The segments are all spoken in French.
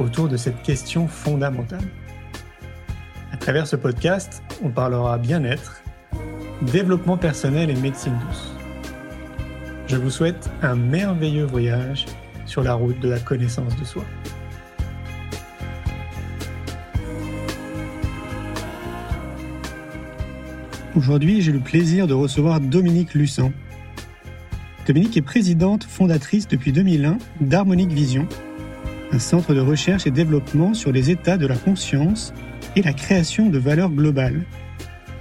autour de cette question fondamentale. À travers ce podcast, on parlera bien-être, développement personnel et médecine douce. Je vous souhaite un merveilleux voyage sur la route de la connaissance de soi. Aujourd'hui, j'ai le plaisir de recevoir Dominique Lussan. Dominique est présidente fondatrice depuis 2001 d'Harmonique Vision, un centre de recherche et développement sur les états de la conscience et la création de valeurs globales.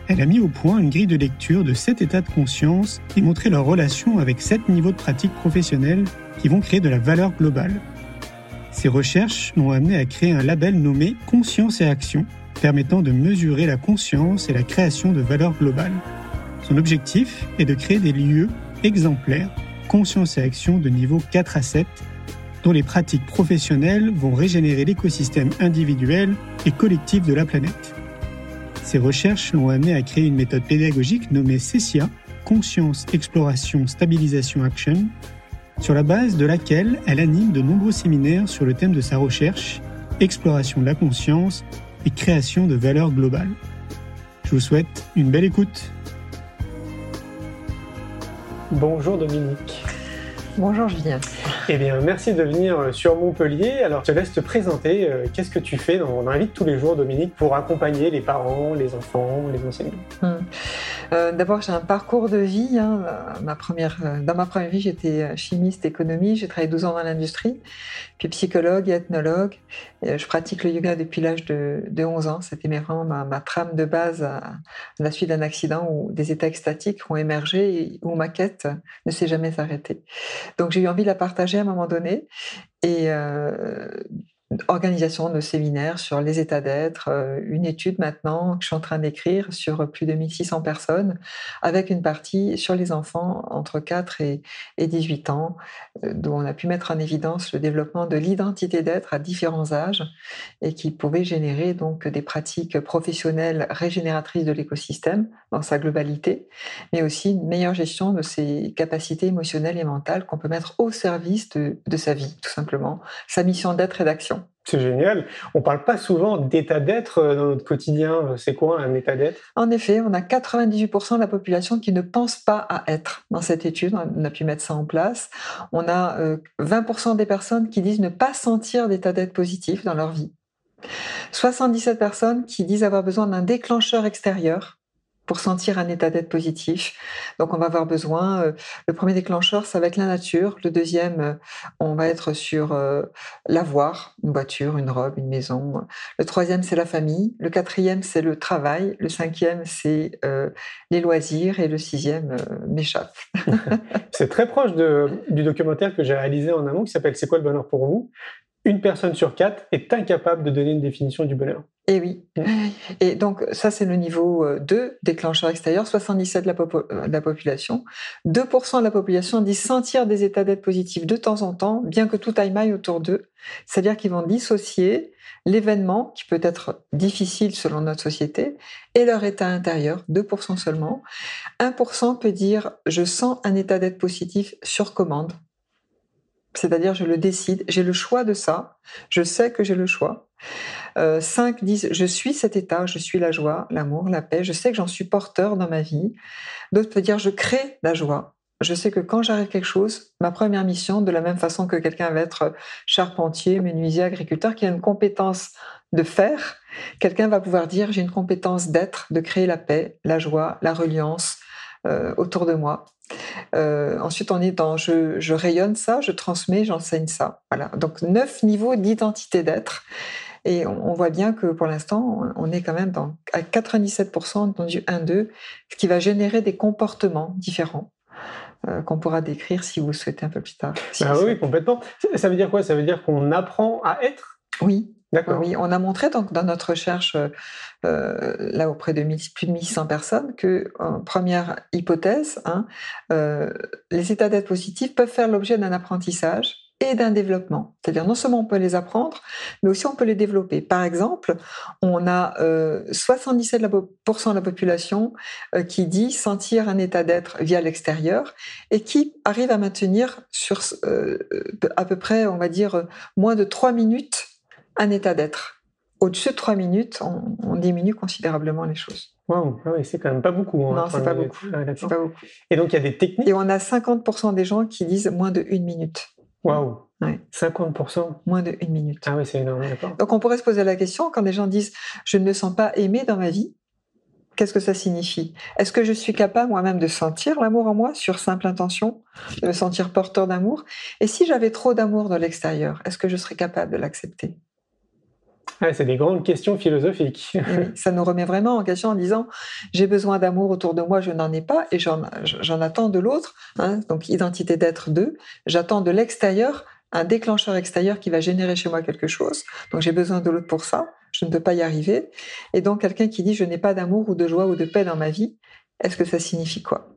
Elle a mis au point une grille de lecture de sept états de conscience et montré leur relation avec sept niveaux de pratique professionnelle qui vont créer de la valeur globale. Ces recherches l'ont amené à créer un label nommé Conscience et Action, permettant de mesurer la conscience et la création de valeurs globales. Son objectif est de créer des lieux exemplaires, conscience et action de niveau 4 à 7, dont les pratiques professionnelles vont régénérer l'écosystème individuel et collectif de la planète. Ces recherches l'ont amené à créer une méthode pédagogique nommée CECIA, Conscience, Exploration, Stabilisation, Action, sur la base de laquelle elle anime de nombreux séminaires sur le thème de sa recherche, exploration de la conscience et création de valeurs globales. Je vous souhaite une belle écoute. Bonjour Dominique. Bonjour Julien. Eh bien, merci de venir sur Montpellier. Alors, je te laisse te présenter. Euh, qu'est-ce que tu fais dans, de tous les jours, Dominique, pour accompagner les parents, les enfants, les enseignants hum. Euh, D'abord, j'ai un parcours de vie. Hein. Ma première, euh, dans ma première vie, j'étais chimiste économie. J'ai travaillé 12 ans dans l'industrie, puis psychologue et ethnologue. je pratique le yoga depuis l'âge de, 11 ans. C'était vraiment ma, trame de base à, la suite d'un accident où des états extatiques ont émergé et où ma quête ne s'est jamais arrêtée. Donc j'ai eu envie de la partager à un moment donné. Euh, organisation de séminaires sur les états d'être, euh, une étude maintenant que je suis en train d'écrire sur plus de 1600 personnes, avec une partie sur les enfants entre 4 et, 18 ans, euh, dont on a pu mettre en évidence le développement de l'identité d'être à différents âges et qui pouvait générer donc des pratiques professionnelles régénératrices de l'écosystème dans sa globalité, mais aussi une meilleure gestion de ses capacités émotionnelles et mentales qu'on peut mettre au service de, de sa vie, tout simplement, sa mission d'être et d'action. C'est génial. On parle pas souvent d'état d'être euh, dans notre quotidien. C'est quoi un état d'être? En effet, on a 98% de la population qui ne pense pas à être. Dans cette étude, on a pu mettre ça en place. On a 20% euh, des personnes qui disent ne pas sentir d'état d'être positif dans leur vie. 77 personnes qui disent avoir besoin d'un déclencheur extérieur pour sentir un état d'être positif. Donc on va avoir besoin, euh, le premier déclencheur, ça va être la nature. Le deuxième, euh, on va être sur euh, l'avoir, une voiture, une robe, une maison. Le troisième, c'est la famille. Le quatrième, c'est le travail. Le cinquième, c'est les loisirs. Et le sixième m'échappe. c'est très proche du documentaire que j'ai réalisé en amont qui s'appelle C'est quoi le bonheur pour vous? Une personne sur quatre est incapable de donner une définition du bonheur. Et eh oui. Et donc, ça, c'est le niveau 2, euh, déclencheur extérieur, 77 de la, euh, de la population. 2% de la population dit sentir des états d'être positifs de temps en temps, bien que tout aille mal autour d'eux. C'est-à-dire qu'ils vont dissocier l'événement, qui peut être difficile selon notre société, et leur état intérieur, 2% seulement. 1% peut dire je sens un état d'être positif sur commande. C'est-à-dire, je le décide, j'ai le choix de ça, je sais que j'ai le choix. Euh, cinq disent, je suis cet état, je suis la joie, l'amour, la paix, je sais que j'en suis porteur dans ma vie. D'autres peuvent dire, je crée la joie. Je sais que quand j'arrive quelque chose, ma première mission, de la même façon que quelqu'un va être charpentier, menuisier, agriculteur, qui a une compétence de faire, quelqu'un va pouvoir dire, j'ai une compétence d'être, de créer la paix, la joie, la reliance euh, autour de moi. Euh, ensuite, on est dans je, rayonne ça, je transmets, j'enseigne ça. Voilà. Donc, neuf niveaux d'identité d'être. Et on, voit bien que pour l'instant, on est quand même dans, à 97% dans du 1-2, ce qui va générer des comportements différents. Euh, qu'on pourra décrire si vous le souhaitez un peu plus tard. ah oui, complètement. Ça veut dire quoi? Ça veut dire qu'on apprend à être? Oui, D'accord. Oui, on a montré donc dans notre recherche euh, là auprès de plus de 1100 personnes que première hypothèse, hein, euh, les états d'être positifs peuvent faire l'objet d'un apprentissage et d'un développement. C'est-à-dire non seulement on peut les apprendre, mais aussi on peut les développer. Par exemple, on a euh, 77% de la population euh, qui dit sentir un état d'être via l'extérieur et qui arrive à maintenir sur euh, à peu près, on va dire, moins de 3 minutes un état d'être. Au-dessus de 3 minutes, on, on, diminue considérablement les choses. Waouh, ah c'est quand même pas beaucoup. Hein, non, c'est pas beaucoup. Ah, pas beaucoup. Et donc il y a des techniques. Et on a 50% des gens qui disent moins de 1 minute. Waouh ouais. 50% Moins de 1 minute. Ah oui, c'est énorme, d'accord. Donc on pourrait se poser la question, quand des gens disent « je ne me sens pas aimé dans ma vie », qu'est-ce que ça signifie? Est-ce que je suis capable moi-même de sentir l'amour en moi sur simple intention, de me sentir porteur d'amour? Et si j'avais trop d'amour dans l'extérieur, est-ce que je serais capable de l'accepter? C'est des grandes questions philosophiques. ça nous remet vraiment en question en disant j'ai besoin d'amour autour de moi, je n'en ai pas et j'en attends de l'autre. Hein, donc identité d'être deux. J'attends de l'extérieur un déclencheur extérieur qui va générer chez moi quelque chose. Donc j'ai besoin de l'autre pour ça. Je ne peux pas y arriver. Et donc quelqu'un qui dit je n'ai pas d'amour ou de joie ou de paix dans ma vie, est-ce que ça signifie quoi?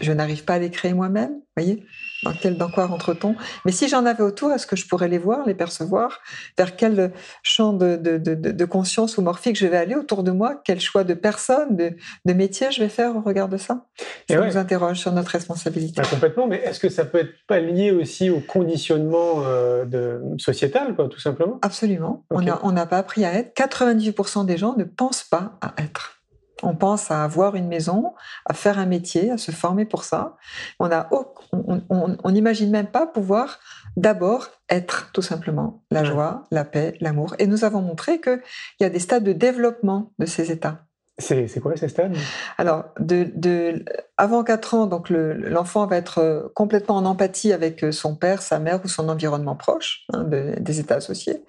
Je n'arrive pas à les créer moi-même, voyez dans, quel, dans quoi rentre-t-on? Mais si j'en avais autour, est-ce que je pourrais les voir, les percevoir? Vers quel champ de, de, de, de, conscience ou morphique je vais aller autour de moi? Quel choix de personne, de, de métier je vais faire au regard de ça? Ça nous interroge sur notre responsabilité. Bah, complètement, mais est-ce que ça peut être pas lié aussi au conditionnement euh, de, sociétal, quoi, tout simplement? Absolument. On n'a pas appris à être. 98% des gens ne pensent pas à être. On pense à avoir une maison, à faire un métier, à se former pour ça. On n'imagine même pas pouvoir d'abord être tout simplement la joie, la paix, l'amour. Et nous avons montré qu'il y a des stades de développement de ces états. C'est quoi ces stades Alors, avant 4 ans, donc l'enfant va être euh, complètement en empathie avec euh, son père, sa mère ou son environnement proche, hein, de, des états associés.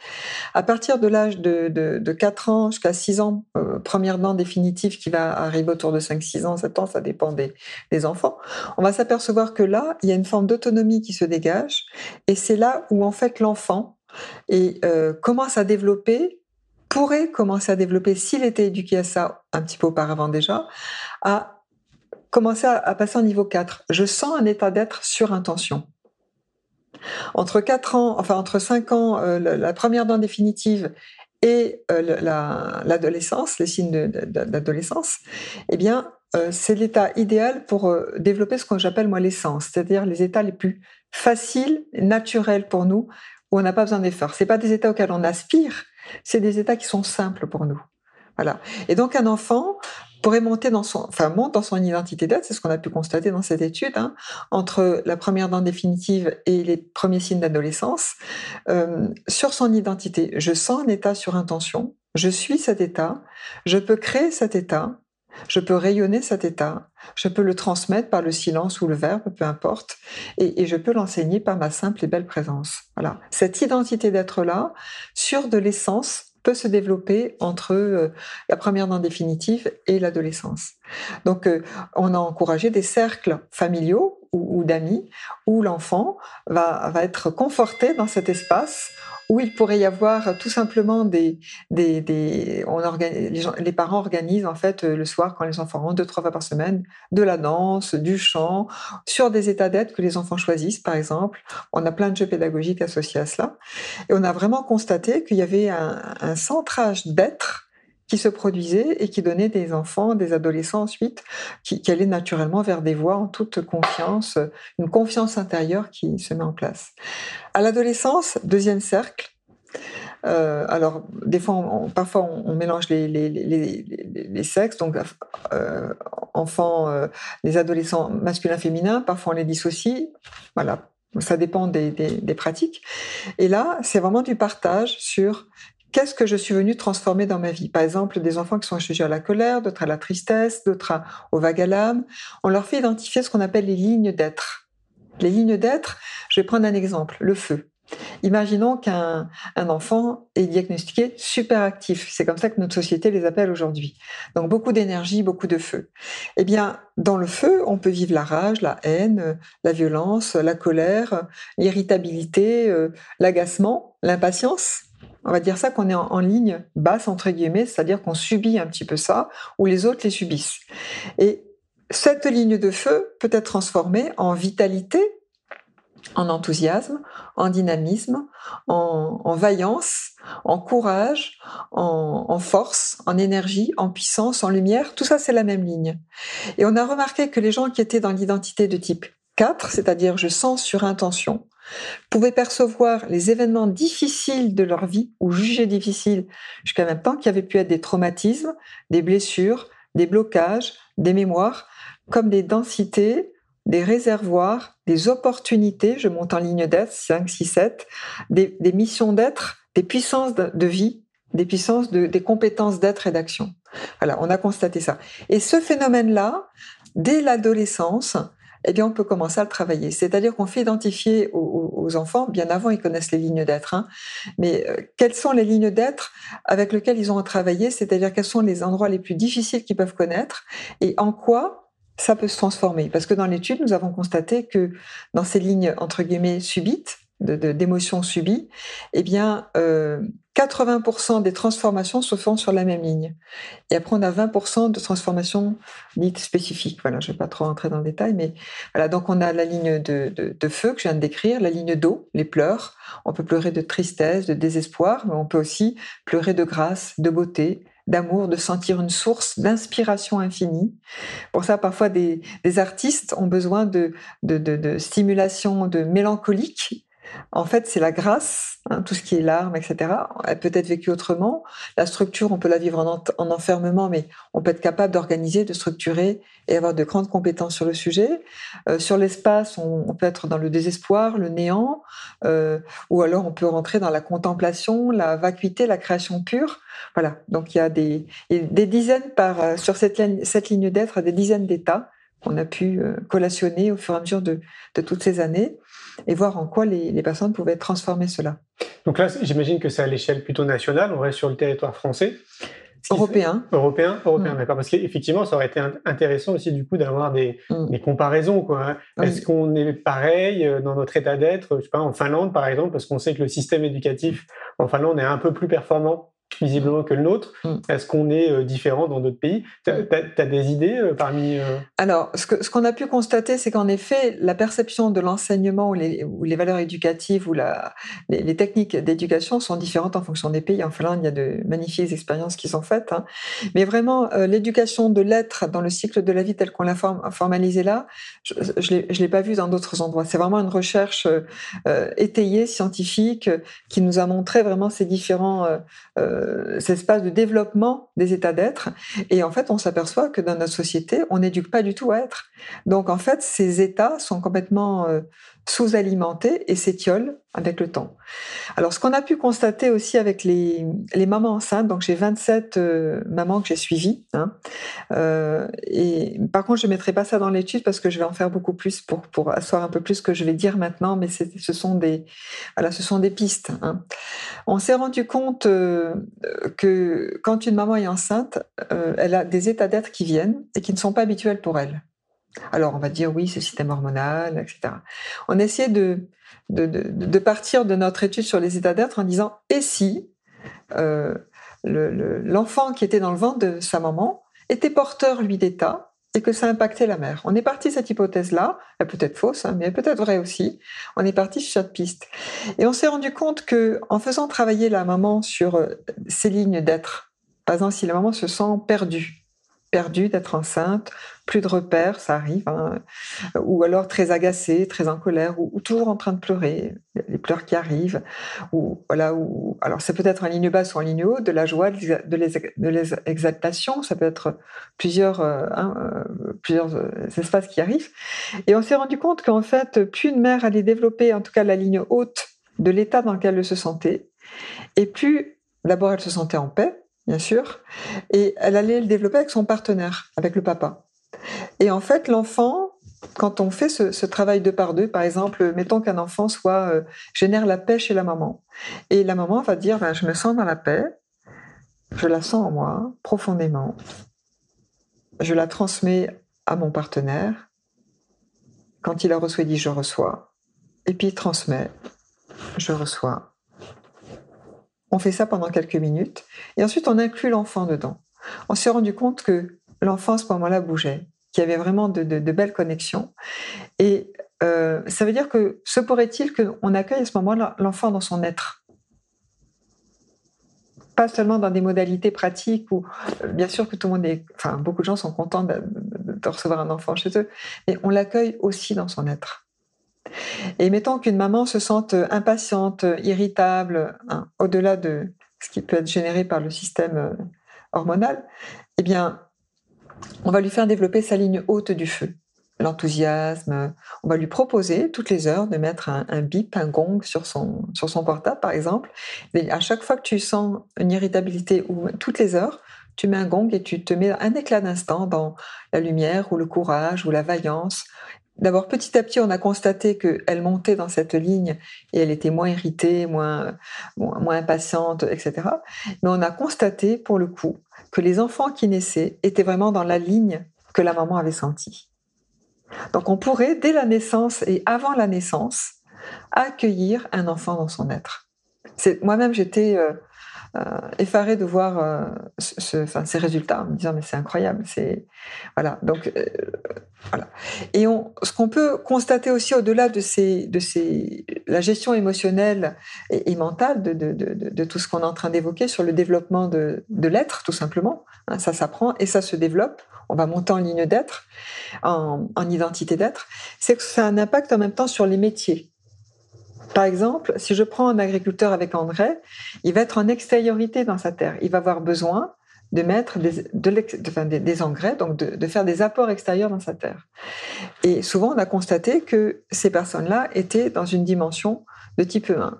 À partir de l'âge de, de, 4 ans jusqu'à 6 ans, euh, première dent définitive qui va arriver autour de 5, 6 ans, 7 ans, ça dépend des, enfants, on va s'apercevoir que là, il y a une forme d'autonomie qui se dégage, et c'est là où en fait l'enfant euh, commence à développer pourrait commencer à développer, s'il était éduqué à ça un petit peu auparavant déjà, à commencer à, passer au niveau 4. Je sens un état d'être sur intention. Entre 4 ans, enfin entre 5 ans, euh, la, première dent définitive et euh, l'adolescence, les signes d'adolescence, eh bien, euh, c'est l'état idéal pour développer ce que j'appelle moi l'essence, c'est-à-dire les états les plus faciles, naturels pour nous, où on n'a pas besoin d'effort. C'est pas des états auxquels on aspire, c'est des états qui sont simples pour nous. Voilà. Et donc un enfant pourrait monter dans son, enfin dans son identité d'être, c'est ce qu'on a pu constater dans cette étude, hein, entre la première dent définitive et les premiers signes d'adolescence, euh, sur son identité. Je sens un état sur intention, je suis cet état, je peux créer cet état, je peux rayonner cet état, je peux le transmettre par le silence ou le verbe, peu importe, et, je peux l'enseigner par ma simple et belle présence. Voilà. Cette identité d'être-là, sur de l'essence, peut se développer entre euh, la première dent définitive et l'adolescence. Donc, euh, on a encouragé des cercles familiaux ou, d'amis où l'enfant va être conforté dans cet espace où il pourrait y avoir tout simplement des, des, des on organise, les, parents organisent en fait le soir quand les enfants rentrent deux trois fois par semaine de la danse, du chant, sur des états d'être que les enfants choisissent par exemple. On a plein de jeux pédagogiques associés à cela et on a vraiment constaté qu'il y avait un, un centrage d'être qui se produisait et qui donnait des enfants, des adolescents ensuite, qui, qui, allaient naturellement vers des voies en toute confiance, une confiance intérieure qui se met en place. À l'adolescence, deuxième cercle. Euh, alors, des fois, parfois, on, mélange les, les, les, sexes, donc euh, enfants, euh, les adolescents masculins-féminins, parfois on les dissocie. Voilà, ça dépend des, pratiques. Et là, c'est vraiment du partage sur qu'est-ce que je suis venu transformer dans ma vie? Par exemple, des enfants qui sont sujets à la colère, d'autres à la tristesse, d'autres au vague à l'âme. On leur fait identifier ce qu'on appelle les lignes d'être. Les lignes d'être, je vais prendre un exemple, le feu. Imaginons qu'un un enfant est diagnostiqué super actif. C'est comme ça que notre société les appelle aujourd'hui. Donc beaucoup d'énergie, beaucoup de feu. Eh bien, dans le feu, on peut vivre la rage, la haine, la violence, la colère, l'irritabilité, euh, l'agacement, l'impatience. On va dire ça qu'on est en, ligne basse, entre guillemets, c'est-à-dire qu'on subit un petit peu ça, ou les autres les subissent. Et cette ligne de feu peut être transformée en vitalité, en enthousiasme, en dynamisme, en, en vaillance, en courage, en, en, force, en énergie, en puissance, en lumière. Tout ça, c'est la même ligne. Et on a remarqué que les gens qui étaient dans l'identité de type 4, c'est-à-dire je sens sur intention, pouvaient percevoir les événements difficiles de leur vie ou jugés difficiles jusqu'à qu'il y avait pu être des traumatismes, des blessures, des blocages, des mémoires, comme des densités, des réservoirs, des opportunités, je monte en ligne d'être, 5, 6, 7, des, missions d'être, des puissances de, vie, des puissances de, des compétences d'être et d'action. Voilà, on a constaté ça. Et ce phénomène-là, dès l'adolescence, eh bien, on peut commencer à le travailler. C'est-à-dire qu'on fait identifier aux, enfants, bien avant, ils connaissent les lignes d'être, hein, mais euh, quelles sont les lignes d'être avec lesquelles ils ont à travailler, c'est-à-dire quels sont les endroits les plus difficiles qu'ils peuvent connaître et en quoi ça peut se transformer. Parce que dans l'étude, nous avons constaté que dans ces lignes, entre guillemets, subites, d'émotions subies, eh bien, euh, 80% des transformations se font sur la même ligne. Et après, on a 20% de transformations dites spécifiques. Voilà, je vais pas trop rentrer dans le détail, mais voilà. Donc, on a la ligne de, feu que je viens de décrire, la ligne d'eau, les pleurs. On peut pleurer de tristesse, de désespoir, mais on peut aussi pleurer de grâce, de beauté, d'amour, de sentir une source d'inspiration infinie. Pour ça, parfois, des, des artistes ont besoin de, de, de, de stimulation de mélancolique en fait, c'est la grâce, hein, tout ce qui est larmes, etc. Elle peut être vécue autrement. La structure, on peut la vivre en, en enfermement, mais on peut être capable d'organiser, de structurer et avoir de grandes compétences sur le sujet. Euh, sur l'espace, on, peut être dans le désespoir, le néant, euh, ou alors on peut rentrer dans la contemplation, la vacuité, la création pure. Voilà. Donc il y a des, des dizaines par euh, sur cette, ligne, cette ligne d'être, des dizaines d'états qu'on a pu collationner au fur et à mesure de toutes ces années et voir en quoi les, les personnes pouvaient transformer cela. Donc là, j'imagine que c'est à l'échelle plutôt nationale, on reste sur le territoire français. Européen. Européen, européen, mmh. d'accord. Parce qu'effectivement, ça aurait été intéressant aussi du coup d'avoir des, mmh. des, comparaisons. Quoi. Hein. Oui. Est-ce qu'on est pareil euh, dans notre état d'être, je sais pas, en Finlande par exemple, parce qu'on sait que le système éducatif en Finlande est un peu plus performant visiblement que le nôtre. Mm. Est-ce qu'on est euh, différent dans d'autres pays? Tu as, as, des idées euh, parmi... Euh... Alors, ce qu'on ce qu'on a pu constater, c'est qu'en effet, la perception de l'enseignement ou les, ou les, valeurs éducatives ou la, les, les techniques d'éducation sont différentes en fonction des pays. En Finlande, il y a de magnifiques expériences qui sont faites. Hein. Mais vraiment, l'éducation de l'être dans le cycle de la vie tel qu'on l'a form formalisé là, je ne l'ai pas vu dans d'autres endroits. C'est vraiment une recherche étayée, scientifique, qui nous a montré vraiment ces différents euh, cet espace de développement des états d'être. Et en fait, on s'aperçoit que dans notre société, on n'éduque pas du tout à être. Donc, en fait, ces états sont complètement euh, sous-alimentés et s'étiolent avec le temps. Alors, ce qu'on a pu constater aussi avec les, les mamans enceintes, donc j'ai 27 euh, mamans que j'ai suivies, hein, euh, et par contre, je ne mettrai pas ça dans l'étude parce que je vais en faire beaucoup plus pour, pour asseoir un peu plus ce que je vais dire maintenant, mais ce sont des, voilà, ce sont des pistes. Hein. On s'est rendu compte euh, que quand une maman est enceinte, euh, elle a des états d'être qui viennent et qui ne sont pas habituels pour elle. Alors, on va dire oui, c'est le système hormonal, etc. On essaie de, de, partir de notre étude sur les états d'être en disant et si euh, l'enfant le, qui était dans le ventre de sa maman était porteur, lui, d'état et que ça impactait la mère. On est parti cette hypothèse-là, elle peut être fausse, hein, mais elle peut être vraie aussi. On est parti sur cette piste. Et on s'est rendu compte que en faisant travailler la maman sur euh, ces lignes d'être, par exemple, si la maman se sent perdue, perdue d'être enceinte, plus de repères, ça arrive, hein, ou alors très agacée, très en colère, ou, ou, toujours en train de pleurer, les pleurs qui arrivent, ou voilà, ou alors c'est peut-être en ligne basse ou en ligne haute, de la joie, de l'exaltation, ça peut être plusieurs, euh, hein, euh, plusieurs euh, espaces qui arrivent. Et on s'est rendu compte qu'en fait, plus une mère allait développer, en tout cas la ligne haute de l'état dans lequel elle se sentait, et plus d'abord elle se sentait en paix, bien sûr, et elle allait le développer avec son partenaire, avec le papa. Et en fait, l'enfant, quand on fait ce, travail deux par deux, par exemple, mettons qu'un enfant soit euh, génère la paix chez la maman, et la maman va dire, ben, je me sens dans la paix, je la sens en moi profondément, je la transmets à mon partenaire. Quand il la reçoit, il dit, je reçois, et puis il transmet, je reçois. On fait ça pendant quelques minutes. Et ensuite, on inclut l'enfant dedans. On s'est rendu compte que l'enfant, à ce moment-là, bougeait, qu'il y avait vraiment de, belles connexions. Et euh, ça veut dire que se pourrait-il qu'on accueille à ce moment-là l'enfant dans son être? Pas seulement dans des modalités pratiques où, euh, bien sûr que tout le monde est, enfin, beaucoup de gens sont contents de, recevoir un enfant chez eux, mais on l'accueille aussi dans son être. Et mettons qu'une maman se sente impatiente, irritable, hein, au-delà de ce qui peut être généré par le système euh, hormonal, eh bien, on va lui faire développer sa ligne haute du feu l'enthousiasme. On va lui proposer toutes les heures de mettre un, bip, un gong sur son, sur son portable, par exemple. Et à chaque fois que tu sens une irritabilité ou toutes les heures, tu mets un gong et tu te mets un éclat d'instant dans la lumière ou le courage ou la vaillance. D'abord, petit à petit, on a constaté qu'elle montait dans cette ligne et elle était moins irritée, moins, moins impatiente, etc. Mais on a constaté, pour le coup, que les enfants qui naissaient étaient vraiment dans la ligne que la maman avait sentie. Donc on pourrait, dès la naissance et avant la naissance, accueillir un enfant dans son être. Moi-même, j'étais euh, effarée de voir euh, ces résultats, en me disant mais c'est incroyable. C'est voilà. Donc voilà. Et ce qu'on peut constater aussi au-delà de ces, de ces, la gestion émotionnelle et, mentale de, tout ce qu'on est en train d'évoquer sur le développement de, l'être, tout simplement. Hein, ça s'apprend et ça se développe on va monter en ligne d'être, en, identité d'être, c'est que ça a un impact en même temps sur les métiers. Par exemple, si je prends un agriculteur avec André, il va être en extériorité dans sa terre. Il va avoir besoin de mettre des, engrais, donc de, de, faire des apports extérieurs dans sa terre. Et souvent, on a constaté que ces personnes-là étaient dans une dimension de type 1.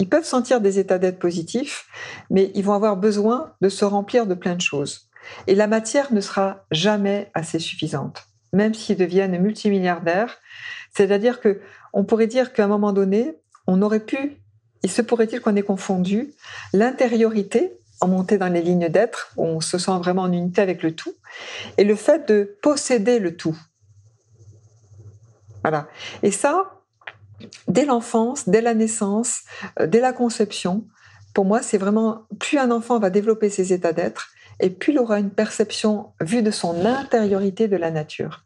Ils peuvent sentir des états d'être positifs, mais ils vont avoir besoin de se remplir de plein de choses. Et la matière ne sera jamais assez suffisante, même s'ils deviennent multimilliardaires. C'est-à-dire que on pourrait dire qu'à un moment donné, on aurait pu, il se pourrait-il qu'on ait confondu l'intériorité en montée dans les lignes d'être, où on se sent vraiment en unité avec le tout, et le fait de posséder le tout. Voilà. Et ça, dès l'enfance, dès la naissance, euh, dès la conception, pour moi, c'est vraiment, plus un enfant va développer ses états d'être, et puis il aura une perception vue de son intériorité de la nature.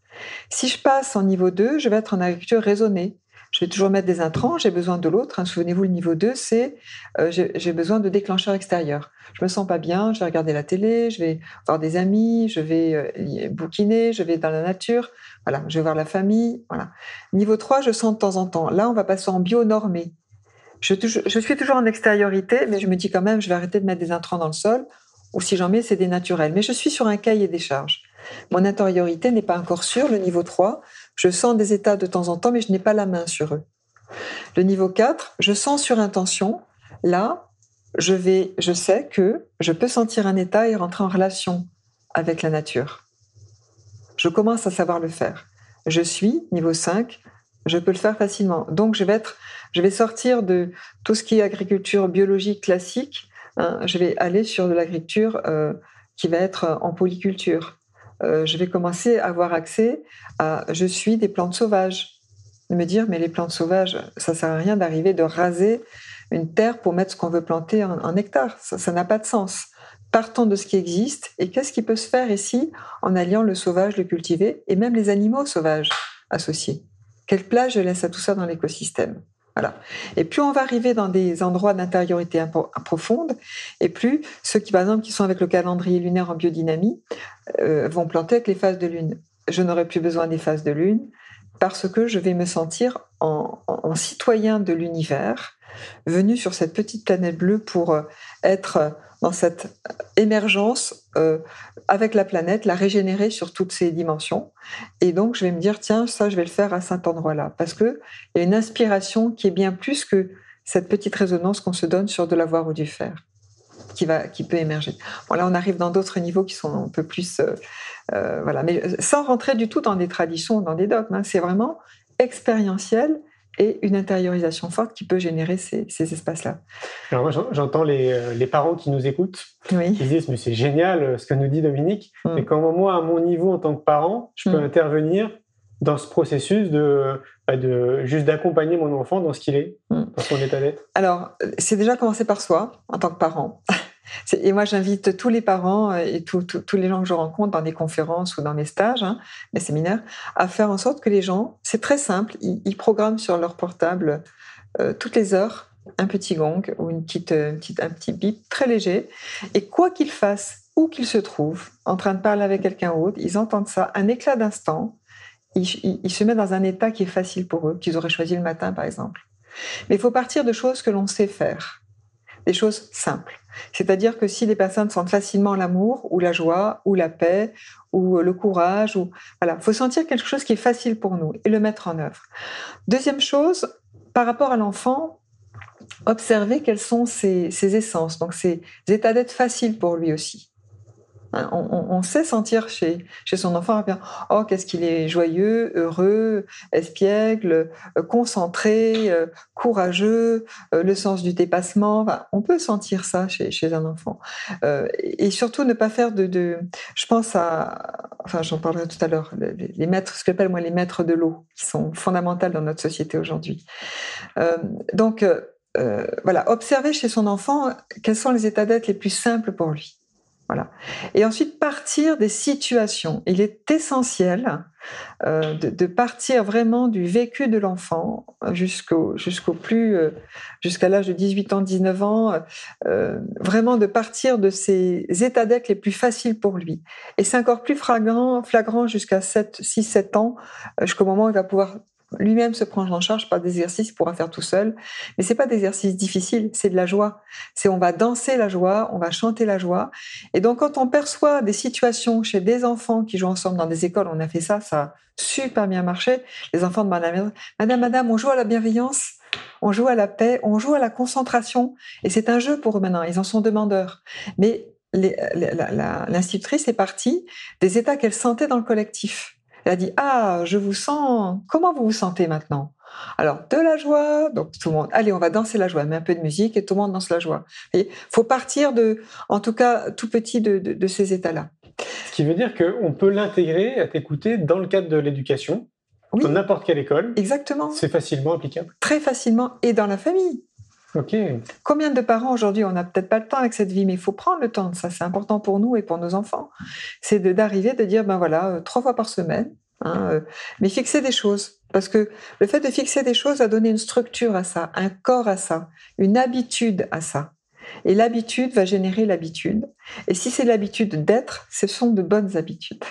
Si je passe en niveau 2, je vais être en agriculture raisonnée. Je vais toujours mettre des intrants, j'ai besoin de l'autre. Hein. Souvenez-vous, le niveau 2, c'est euh, j'ai besoin de déclencheurs extérieurs. Je me sens pas bien, je vais regarder la télé, je vais voir des amis, je vais euh, bouquiner, je vais dans la nature. Voilà, je vais voir la famille. Voilà. Niveau 3, je sens de temps en temps. Là, on va passer en bio-normé. Je, je, suis toujours en extériorité, mais je me dis quand même, je vais arrêter de mettre des intrants dans le sol ou si j'en mets, c'est des naturels. Mais je suis sur un cahier des charges. Mon intériorité n'est pas encore sûre, le niveau 3. Je sens des états de temps en temps, mais je n'ai pas la main sur eux. Le niveau 4, je sens sur intention. Là, je vais, je sais que je peux sentir un état et rentrer en relation avec la nature. Je commence à savoir le faire. Je suis niveau 5, je peux le faire facilement. Donc je vais être, je vais sortir de tout ce qui est agriculture biologique classique Hein, je vais aller sur de l'agriculture euh, qui va être en polyculture. Euh, je vais commencer à avoir accès à je suis des plantes sauvages. De me dire, mais les plantes sauvages, ça sert à rien d'arriver de raser une terre pour mettre ce qu'on veut planter en, hectare. Ça n'a pas de sens. Partons de ce qui existe et qu'est-ce qui peut se faire ici en alliant le sauvage, le cultivé et même les animaux sauvages associés? Quelle place je laisse à tout ça dans l'écosystème? Voilà. Et plus on va arriver dans des endroits d'intériorité profonde, et plus ceux qui, par exemple, qui sont avec le calendrier lunaire en biodynamie, euh, vont planter avec les phases de lune. Je n'aurai plus besoin des phases de lune parce que je vais me sentir en, en citoyen de l'univers, venu sur cette petite planète bleue pour euh, être dans cette émergence euh, avec la planète, la régénérer sur toutes ses dimensions. Et donc, je vais me dire, tiens, ça, je vais le faire à cet endroit-là. Parce qu'il y a une inspiration qui est bien plus que cette petite résonance qu'on se donne sur de l'avoir ou du faire, qui, va, qui peut émerger. Bon, là, on arrive dans d'autres niveaux qui sont un peu plus... Euh, euh, voilà, mais sans rentrer du tout dans des traditions, dans des dogmes. Hein. c'est vraiment expérientiel et une intériorisation forte qui peut générer ces, espaces-là. Alors moi, j'entends euh, les, parents qui nous écoutent, qui disent mais c'est génial euh, ce que nous dit Dominique, mm. mais quand moi, à mon niveau en tant que parent, je peux mm. intervenir dans ce processus de, bah, de juste d'accompagner mon enfant dans ce qu'il est, Mm. dans son état d'être? Alors, c'est déjà commencer par soi, en tant que parent. Et moi, j'invite tous les parents euh, et tous- les gens que je rencontre dans des conférences ou dans mes stages, hein, mes séminaires, à faire en sorte que les gens, c'est très simple, ils, programment sur leur portable euh, toutes les heures un petit gong ou une petite, euh, une petite- un petit bip très léger. Et quoi qu'ils fassent, où qu'ils se trouvent, en train de parler avec quelqu'un d'autre, ils entendent ça, un éclat d'instant, ils se mettent dans un état qui est facile pour eux, qu'ils auraient choisi le matin, par exemple. Mais il faut partir de choses que l'on sait faire, des choses simples. C'est-à-dire que si les personnes sentent facilement l'amour ou la joie ou la paix ou le courage, ou voilà, faut sentir quelque chose qui est facile pour nous et le mettre en œuvre. Deuxième chose, par rapport à l'enfant, observer quelles sont ses essences, donc ses états d'être faciles pour lui aussi. On, sait sentir chez, chez son enfant, bien, oh, qu'est-ce qu'il est joyeux, heureux, espiègle, euh, concentré, euh, courageux, euh, le sens du dépassement. On peut sentir ça chez, chez un enfant. Et surtout ne pas faire de, je pense à, enfin j'en parlerai tout à l'heure, les, maîtres, ce que j'appelle moi les maîtres de l'eau, qui sont fondamentales dans notre société aujourd'hui. Donc voilà, observer chez son enfant quels sont les états d'être les plus simples pour lui. Et ensuite partir des situations. Il est essentiel euh, de, partir vraiment du vécu de l'enfant jusqu'au plus euh, jusqu'à l'âge de 18 ans, 19 ans, euh, vraiment de partir de ces états d'être les plus faciles pour lui. Et c'est encore plus flagrant, flagrant jusqu'à 7, 6, 7 ans, jusqu'au moment où il va pouvoir lui-même se prendre en charge par des exercices pourra faire tout seul. Mais c'est pas d'exercices difficiles, c'est de la joie. C'est on va danser la joie, on va chanter la joie. Et donc quand on perçoit des situations chez des enfants qui jouent ensemble dans des écoles, on a fait ça, ça a super bien marché. Les enfants demandent à Madame, Madame, on joue à la bienveillance, on joue à la paix, on joue à la concentration. Et c'est un jeu pour eux maintenant, ils en sont demandeurs. Mais l'institutrice est partie des états qu'elle sentait dans le collectif. Elle a dit Ah, je vous sens. Comment vous vous sentez maintenant? Alors, de la joie. Donc, tout le monde. Allez, on va danser la joie. Met un peu de musique et tout le monde danse la joie. Il faut partir de, en tout cas, tout petit de, de, de ces états-là. Ce qui veut dire qu'on peut l'intégrer à t'écouter dans le cadre de l'éducation, Oui, dans n'importe quelle école. exactement. C'est facilement applicable. Très facilement. Et dans la famille. Ok. Combien de parents aujourd'hui, on n'a peut-être pas le temps avec cette vie, mais il faut prendre le temps de ça. C'est important pour nous et pour nos enfants. C'est d'arriver, de dire, ben voilà, euh, trois fois par semaine, hein, euh, mais fixer des choses. Parce que le fait de fixer des choses va donner une structure à ça, un corps à ça, une habitude à ça. Et l'habitude va générer l'habitude. Et si c'est l'habitude d'être, ce sont de bonnes habitudes.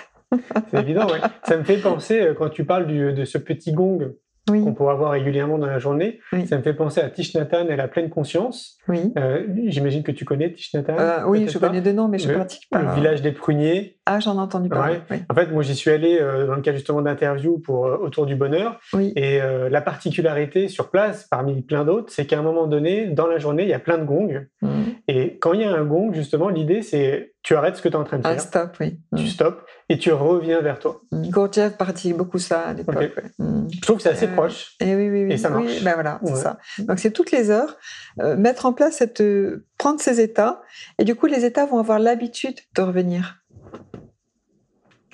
C'est évident, ouais. Ça me fait penser, euh, quand tu parles du- de ce petit gong Oui, qu'on pourrait avoir régulièrement dans la journée, Oui. ça me fait penser à Hanh et la pleine conscience. oui. Euh, J'imagine que tu connais Hanh. Euh, oui, je pas connais deux noms, mais je Le- pratique pas. Le village des pruniers. Ah, j'en ai entendu parler. Ouais. En fait, moi, j'y suis allé euh, dans le cadre justement d'interviews pour euh, autour du bonheur. oui. Et euh, la particularité sur place, parmi plein d'autres, c'est qu'à un moment donné, dans la journée, il y a plein de gongs. Mm. Et quand il y a un gong, justement, l'idée, c'est tu arrêtes ce que tu es en train de Un faire, stop, oui. Mm. tu stops et tu reviens vers toi. Gurdjieff pratique beaucoup ça à l'époque. Ok. ouais. Mm. Je trouve que c'est assez Euh, proche. Et oui, oui, oui. Et ça Oui, marche. ben voilà, c'est Ouais. ça. Donc c'est toutes les heures, euh, mettre en place cette, euh, prendre ces états, et du coup les états vont avoir l'habitude de revenir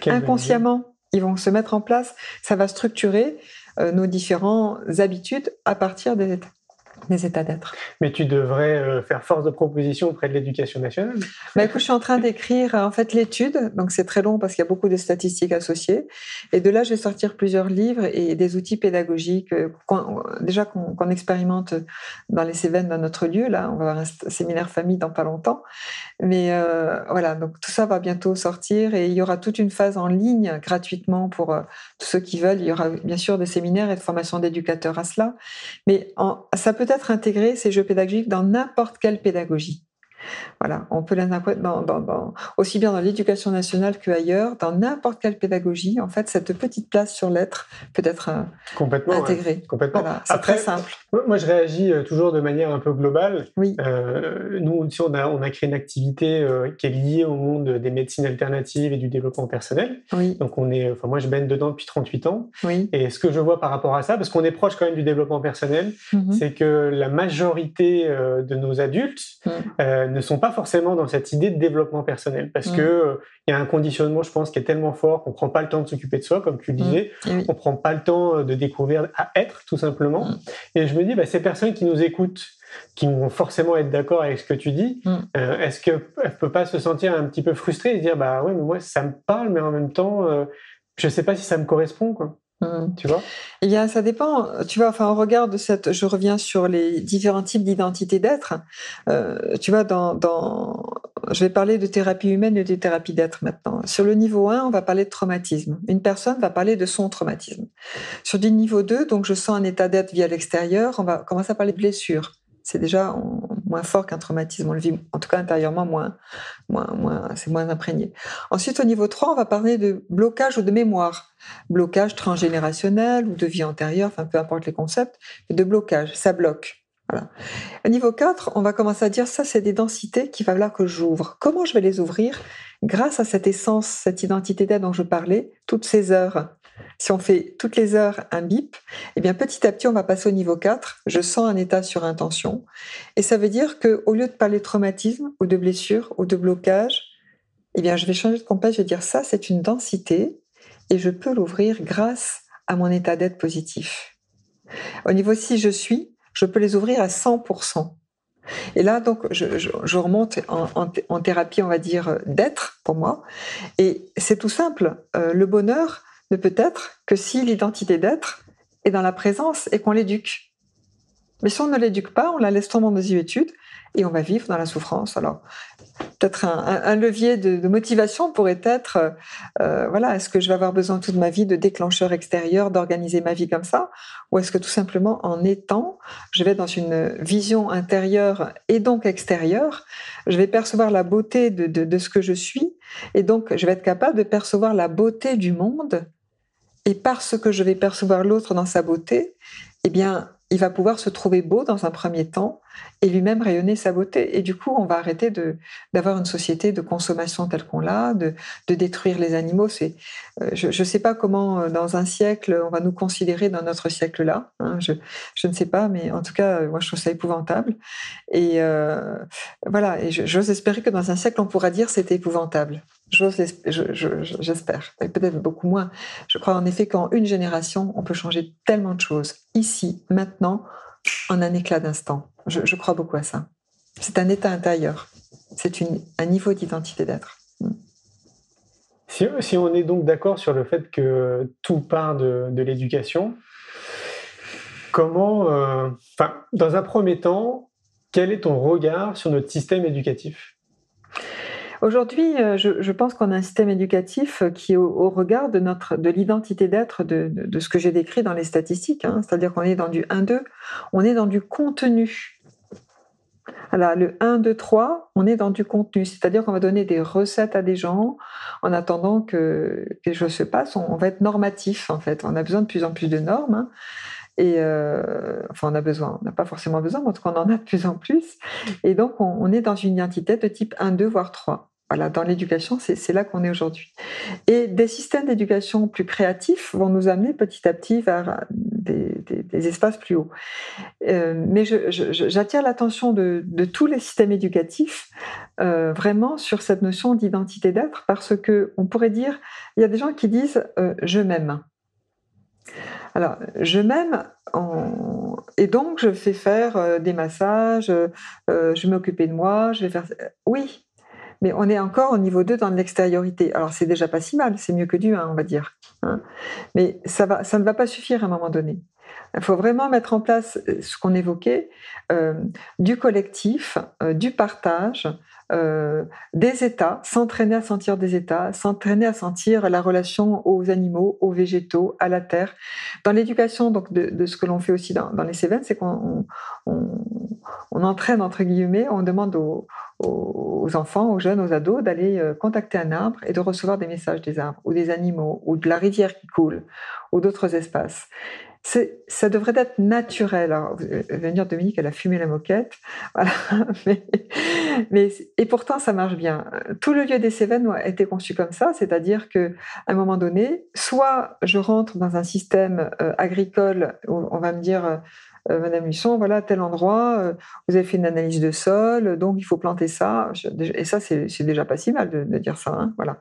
Quelle inconsciemment. Ils vont se mettre en place, ça va structurer nos différentes habitudes à partir des états, des états d'être. Mais tu devrais euh, faire force de proposition auprès de l'éducation nationale. Bah, écoute, je suis en train d'écrire en fait l'étude, donc c'est très long parce qu'il y a beaucoup de statistiques associées. Et de là, je vais sortir plusieurs livres et des outils pédagogiques euh, déjà qu'on expérimente dans les Cévennes, dans notre lieu. Là, on va avoir un séminaire famille dans pas longtemps. Mais euh, voilà, donc tout ça va bientôt sortir et il y aura toute une phase en ligne gratuitement pour euh, tous ceux qui veulent. Il y aura bien sûr des séminaires et de formation d'éducateurs à cela. Mais ça peut être intégré, ces jeux pédagogiques, dans n'importe quelle pédagogie. Voilà, on peut dans, dans, dans- aussi bien dans l'éducation nationale qu'ailleurs, dans n'importe quelle pédagogie. En fait, cette petite place sur l'être peut être euh, Complètement. intégrée. Complètement. Voilà, c'est très simple. moi, je réagis euh, toujours de manière un peu globale. Oui, Euh, nous, on a, on a créé une activité euh, qui est liée au monde des médecines alternatives et du développement personnel. oui, Donc, on est, enfin, moi, je baigne dedans depuis 38 ans. oui. Et ce que je vois par rapport à ça, parce qu'on est proche quand même du développement personnel, Mhm. c'est que la majorité euh, de nos adultes Mm. Ne sont pas forcément dans cette idée de développement personnel parce Mm. que euh, il y a un conditionnement, je pense, qui est tellement fort qu'on prend pas le temps de s'occuper de soi, comme tu le Mm. disais, Et oui. on prend pas le temps euh, de découvrir à être tout simplement. Mm. Et je me dis, bah, ces personnes qui nous écoutent, qui vont forcément être d'accord avec ce que tu dis, Mm. euh, est-ce qu'elles peut pas se sentir un petit peu frustrées et se dire, bah ouais, mais moi ça me parle, mais en même temps, euh, je sais pas si ça me correspond, quoi. Mm. Tu vois? Eh bien, ça dépend. Tu vois, enfin, on regarde cette. Je reviens sur les différents types d'identité d'être. Euh, tu vois, dans, dans, je vais parler de thérapie humaine et de thérapie d'être maintenant. Sur le niveau 1, on va parler de traumatisme. Une personne va parler de son traumatisme. Sur du niveau 2, donc je sens un état d'être via l'extérieur, on va commencer à parler de blessure. C'est déjà moins fort qu'un traumatisme. On le vit, en tout cas intérieurement, moins, moins, moins, c'est moins imprégné. Ensuite, au niveau 3, on va parler de blocage ou de mémoire blocage transgénérationnel ou de vie antérieure, enfin peu importe les concepts, mais de blocage, ça bloque. Au niveau 4, on va commencer à dire ça, c'est des densités qu'il va falloir que j'ouvre. Comment je vais les ouvrir Grâce à cette essence, cette identité d'être dont je parlais, toutes ces heures? Si on fait toutes les heures un bip, eh bien petit à petit, on va passer au niveau 4. Je sens un état sur intention. Et ça veut dire que au lieu de parler de traumatisme ou de blessure ou de blocage, eh bien je vais changer de compagnie, je vais dire ça, c'est une densité et je peux l'ouvrir grâce à mon état d'être positif. Au niveau si je suis, je peux les ouvrir à 100%. Et là, donc, je, remonte en, thérapie, on va dire, d'être pour moi. Et c'est tout simple. Euh, le bonheur ne peut être que si l'identité d'être est dans la présence et qu'on l'éduque. Mais si on ne l'éduque pas, on la laisse tomber en désuétude et on va vivre dans la souffrance. Alors, peut-être un, levier de, motivation pourrait être, euh, voilà, est-ce que je vais avoir besoin toute ma vie de déclencheurs extérieurs, d'organiser ma vie comme ça, ou est-ce que tout simplement en étant, je vais dans une vision intérieure et donc extérieure, je vais percevoir la beauté de, de ce que je suis, et donc je vais être capable de percevoir la beauté du monde, et parce que je vais percevoir l'autre dans sa beauté, eh bien, il va pouvoir se trouver beau dans un premier temps et lui-même rayonner sa beauté. Et du coup, on va arrêter de d'avoir une société de consommation telle qu'on l'a, de, de détruire les animaux. C'est, euh, je ne sais pas comment euh, dans un siècle on va nous considérer dans notre siècle-là. hein. je, je ne sais pas, mais en tout cas, moi je trouve ça épouvantable. Et euh, voilà. Et j'ose espérer que dans un siècle on pourra dire c'était épouvantable. J'ose, je- je- je- j'espère. Et peut-être beaucoup moins. Je crois en effet qu'en une génération on peut changer tellement de choses ici, maintenant, en un éclat d'instant. Je, je crois beaucoup à ça. C'est un état intérieur. C'est un niveau d'identité d'être. Si, si on est donc d'accord sur le fait que tout part de, l'éducation, comment, euh, dans un premier temps, quel est ton regard sur notre système éducatif? Aujourd'hui, euh, je, pense qu'on a un système éducatif qui est au, au regard de notre de l'identité d'être de, ce que j'ai décrit dans les statistiques. hein. C'est-à-dire qu'on est dans du 1-2, on est dans du contenu. Alors, le 1, 2, 3, on est dans du contenu. C'est-à-dire qu'on va donner des recettes à des gens en attendant que quelque chose se passe. On, on va être normatif, en fait. On a besoin de plus en plus de normes. hein. Et euh, enfin, on a besoin, on n'a pas forcément besoin, mais en tout cas, on en a de plus en plus. Et donc, on, on est dans une identité de type 1, 2, voire 3. Voilà, dans l'éducation, c'est là qu'on est aujourd'hui. Et des systèmes d'éducation plus créatifs vont nous amener petit à petit vers des, espaces plus hauts. Euh, mais j'attire l'attention de, tous les systèmes éducatifs euh, vraiment sur cette notion d'identité d'être, parce que on pourrait dire, il y a des gens qui disent euh, je m'aime. Alors, je m'aime et donc je fais faire des massages, je vais m'occuper de moi, je vais faire. Oui, mais on est encore au niveau 2 dans l'extériorité. Alors c'est déjà pas si mal, c'est mieux que du 1, on va dire. hein. Mais ça, ne va pas suffire à un moment donné. Il faut vraiment mettre en place euh, ce qu'on évoquait, euh, du collectif, euh, du partage, des états, s'entraîner à sentir des états, s'entraîner à sentir la relation aux animaux, aux végétaux, à la terre. Dans l'éducation, donc de, de ce que l'on fait aussi dans, dans les Cévennes, c'est qu'on on, entraîne entre guillemets, on demande aux, enfants, aux jeunes, aux ados d'aller euh, contacter un arbre et de recevoir des messages des arbres ou des animaux ou de la rivière qui coule ou d'autres espaces. Ça devrait être naturel. Alors, me dire, Dominique, elle a fumé la moquette. Mais, et pourtant, ça marche bien. Tout le lieu des Cévennes a été conçu comme ça, c'est-à-dire que à un moment donné, soit je rentre dans un système euh, agricole où on va me dire, euh, euh, Madame Luçon, voilà, tel endroit, euh, vous avez fait une analyse de sol, donc il faut planter ça. Et ça, c'est déjà pas si mal de, dire ça. Hein, voilà.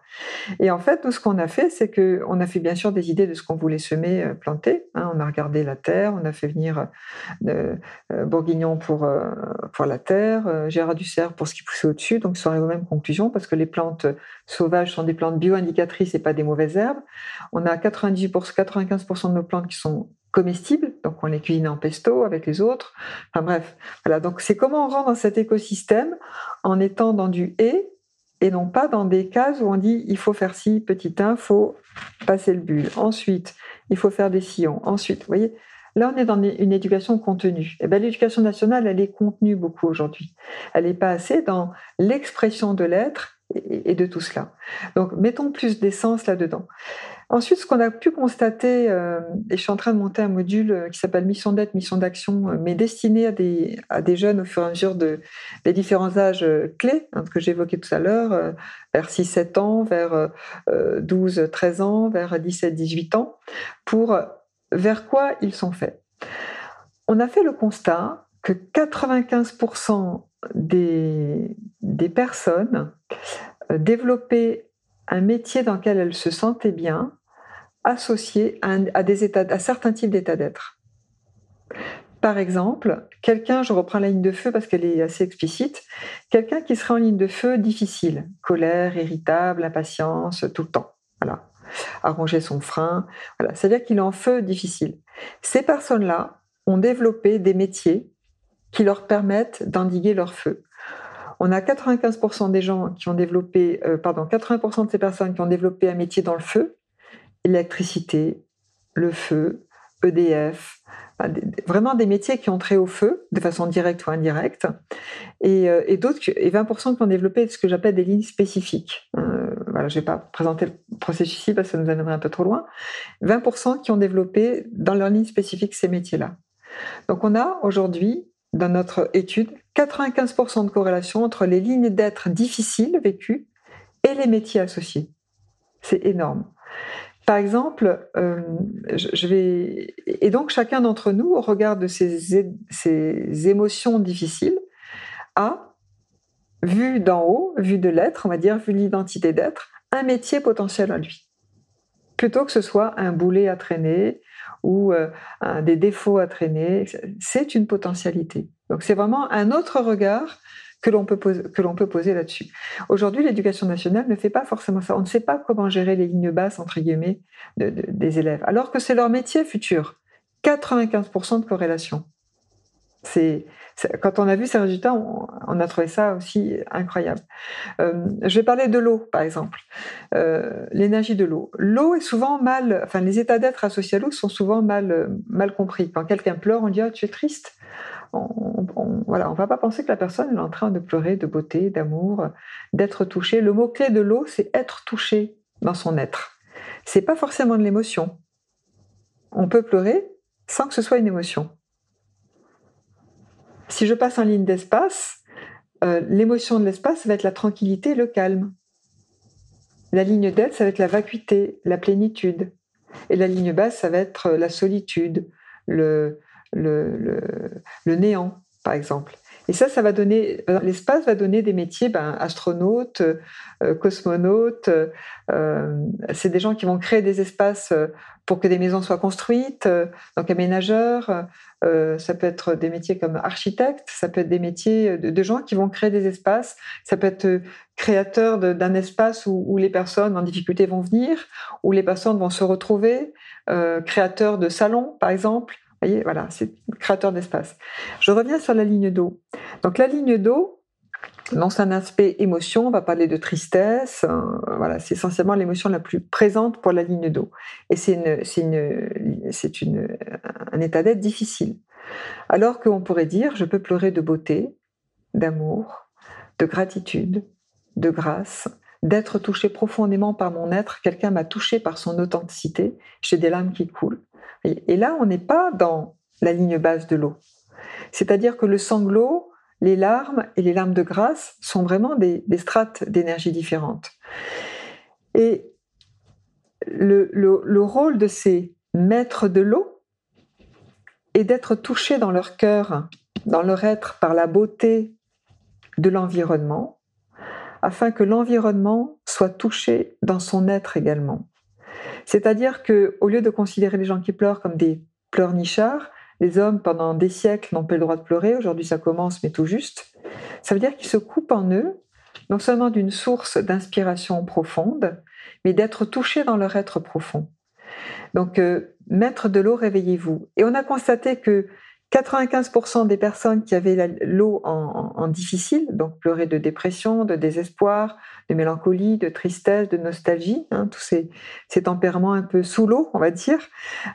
Et en fait, nous, ce qu'on a fait, c'est qu'on a fait bien sûr des idées de ce qu'on voulait semer, euh, planter. Hein. on a regardé la terre, on a fait venir Bourguignon pour, pour la terre, Gérard Dussert pour ce qui poussait au-dessus. Donc, sont arrivés aux mêmes conclusions parce que les plantes sauvages sont des plantes bio-indicatrices et pas des mauvaises herbes. On a 98 95% de nos plantes qui sont comestibles, donc on les cuisine en pesto avec les autres. Enfin bref, voilà. Donc c'est comment on rentre dans cet écosystème en étant dans du et et non pas dans des cases où on dit il faut faire ci, petit 1, faut passer le bulle. Ensuite, il faut faire des sillons. Ensuite, vous voyez, là on est dans une éducation contenue. Et eh ben l'éducation nationale, elle est contenue beaucoup aujourd'hui. Elle n'est pas assez dans l'expression de l'être et de tout cela. Donc mettons plus d'essence là-dedans. Ensuite, ce qu'on a pu constater, euh, et je suis en train de monter un module euh, qui s'appelle Mission d'être, mission d'action, euh, mais destiné à des, jeunes au fur et à mesure de, des différents âges clés hein, que j'évoquais tout à l'heure, vers 6-7 ans, vers 12-13 ans, vers 17-18 ans, pour vers quoi ils sont faits. On a fait le constat que 95% des, des personnes développaient un métier dans lequel elles se sentaient bien associé à, des états, certains types d'états d'être. Par exemple, quelqu'un, je reprends la ligne de feu parce qu'elle est assez explicite, quelqu'un qui serait en ligne de feu difficile, colère, irritable, impatience, tout le temps. Arranger son frein. Voilà. C'est-à-dire qu'il est en feu difficile. Ces personnes-là ont développé des métiers qui leur permettent d'endiguer leur feu. On a 95% des gens qui ont développé, euh, pardon, 80% de ces personnes qui ont développé un métier dans le feu l'électricité, le feu, EDF, vraiment des métiers qui ont trait au feu de façon directe ou indirecte, et, euh, d'autres, et 20% qui ont développé ce que j'appelle des lignes spécifiques. Euh, voilà, je ne vais pas présenter le processus ici parce que ça nous amènerait un peu trop loin. 20% qui ont développé dans leur ligne spécifique ces métiers-là. Donc on a aujourd'hui, dans notre étude, 95% de corrélation entre les lignes d'être difficiles vécues et les métiers associés. C'est énorme. Par exemple, euh, je vais et donc chacun d'entre nous, au regard de ces, émotions difficiles, a vu d'en haut, vu de l'être, on va dire, vu l'identité d'être, un métier potentiel à lui, plutôt que ce soit un boulet à traîner ou euh, des défauts à traîner. C'est une potentialité. Donc c'est vraiment un autre regard que l'on peut poser, poser là-dessus. Aujourd'hui, l'éducation nationale ne fait pas forcément ça. On ne sait pas comment gérer les lignes basses entre guillemets des élèves, alors que c'est leur métier futur. 95% de corrélation. C'est quand on a vu ces résultats, on, a trouvé ça aussi incroyable. Euh, je vais parler de l'eau, par exemple, euh, l'énergie de l'eau. L'eau est souvent mal, enfin les états d'être associés à l'eau sont souvent mal mal compris. Quand quelqu'un pleure, on dit oh, tu es triste on, on, voilà, on va pas penser que la personne est en train de pleurer de beauté, d'amour, d'être touchée. Le mot clé de l'eau, c'est être touché dans son être. C'est pas forcément de l'émotion. On peut pleurer sans que ce soit une émotion. Si je passe en ligne d'espace, euh, l'émotion de l'espace, va être la tranquillité, le calme. La ligne d'aide, ça va être la vacuité, la plénitude. Et la ligne basse, ça va être la solitude, le, le, le, néant, par exemple. Et ça, ça va donner, l'espace va donner des métiers, ben, astronautes, euh, cosmonautes. Euh, c'est des gens qui vont créer des espaces euh, pour que des maisons soient construites. donc aménageurs, ça peut être des métiers comme architecte, ça peut être des métiers de, gens qui vont créer des espaces. Ça peut être créateur d'un espace où, où, les personnes en difficulté vont venir, où les personnes vont se retrouver. créateur de salons, par exemple voyez, voilà, c'est créateur d'espace. Je reviens sur la ligne d'eau. Donc la ligne d'eau, dans son aspect émotion, on va parler de tristesse. Euh, voilà, c'est essentiellement l'émotion la plus présente pour la ligne d'eau. Et c'est une, un état d'être difficile. Alors qu'on pourrait dire, je peux pleurer de beauté, d'amour, de gratitude, de grâce, d'être touché profondément par mon être. Quelqu'un m'a touché par son authenticité. J'ai des larmes qui coulent. Et, là, on n'est pas dans la ligne basse de l'eau. C'est-à-dire que le sanglot, les larmes et les larmes de grâce sont vraiment des, strates d'énergie différentes. Et le, rôle de ces maîtres de l'eau et d'être touchés dans leur cœur, dans leur être par la beauté de l'environnement, afin que l'environnement soit touché dans son être également. C'est-à-dire que, au lieu de considérer les gens qui pleurent comme des pleurnichards, les hommes pendant des siècles n'ont pas le droit de pleurer. Aujourd'hui, ça commence, mais tout juste. Ça veut dire qu'ils se coupent en eux, non seulement d'une source d'inspiration profonde, mais d'être touchés dans leur être profond. Donc, euh, maître de l'eau, réveillez-vous. Et on a constaté que 95% des personnes qui avaient l'eau en, difficile, donc pleuraient de dépression, de désespoir, de mélancolie, de tristesse, de nostalgie, hein, tous ces, tempéraments un peu sous l'eau, on va dire,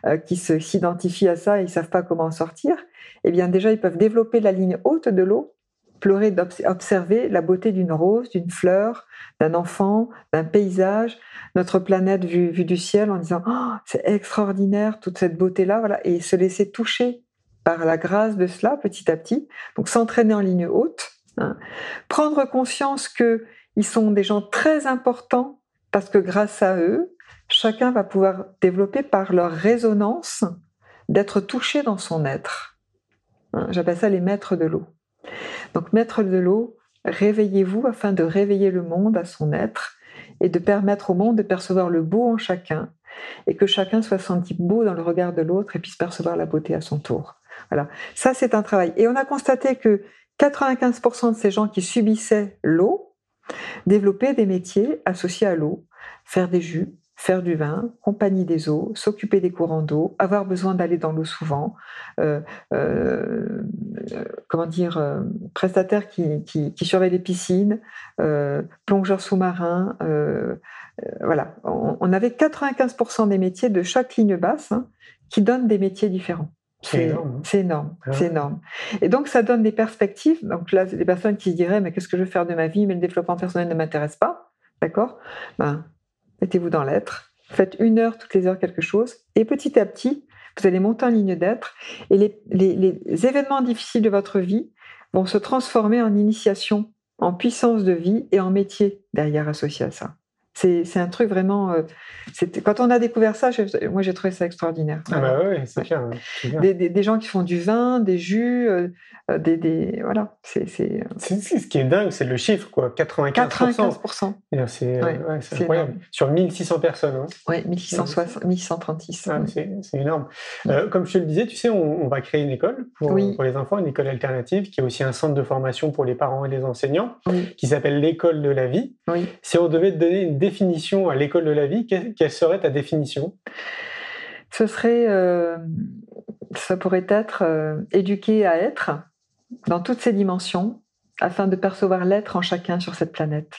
euh, qui s'identifient à ça et ils savent pas comment en sortir, eh bien déjà ils peuvent développer la ligne haute de l'eau, pleurer d'observer la beauté d'une rose, d'une fleur, d'un enfant, d'un paysage, notre planète vue, vue du ciel en disant oh, c'est extraordinaire toute cette beauté là, voilà, et se laisser toucher par la grâce de cela petit à petit. Donc s'entraîner en ligne haute, hein. prendre conscience que ils sont des gens très importants parce que grâce à eux, chacun va pouvoir développer par leur résonance d'être touché dans son être. Hein. J'appelle ça les maîtres de l'eau. Donc maîtres de l'eau, réveillez-vous afin de réveiller le monde à son être et de permettre au monde de percevoir le beau en chacun et que chacun soit senti beau dans le regard de l'autre et puisse percevoir la beauté à son tour. Voilà, ça c'est un travail. Et on a constaté que 95% de ces gens qui subissaient l'eau développaient des métiers associés à l'eau, faire des jus, faire du vin, compagnie des eaux, s'occuper des courants d'eau, avoir besoin d'aller dans l'eau souvent, euh, euh, comment dire, euh, prestataires qui, qui, surveillent les piscines, plongeurs sous-marins, voilà. On, avait 95% des métiers de chaque ligne basse hein, qui donnent des métiers différents. C'est énorme. C'est énorme, ah c'est énorme. Et donc, ça donne des perspectives. Donc là, c'est des personnes qui se diraient, mais qu'est-ce que je veux faire de ma vie? Mais le développement personnel ne m'intéresse pas. D'accord? Ben, Mettez-vous dans l'être. Faites une heure toutes les heures quelque chose. Et petit à petit, vous allez monter en ligne d'être. Et les, les événements difficiles de votre vie vont se transformer en initiation, en puissance de vie et en métier derrière associé à ça. C'est un truc vraiment. Euh, quand on a découvert ça, moi j'ai trouvé ça extraordinaire. Ah bah oui, c'est clair. Des, des, gens qui font du vin, des jus, euh, euh, des, des, voilà. C'est ce qui est dingue, c'est le chiffre quoi, 95%. 95%. C'est incroyable. Sur 1600 personnes. Hein. Oui, 1636. Ah, c'est énorme. comme je te le disais, tu sais, on, va créer une école pour, pour, les enfants, une école alternative qui est aussi un centre de formation pour les parents et les enseignants, qui s'appelle l'école de la vie. Si on devait te donner une définition à l'école de la vie, quelle serait ta définition? Ce serait, euh, ça pourrait être euh, éduquer à être dans toutes ses dimensions afin de percevoir l'être en chacun sur cette planète.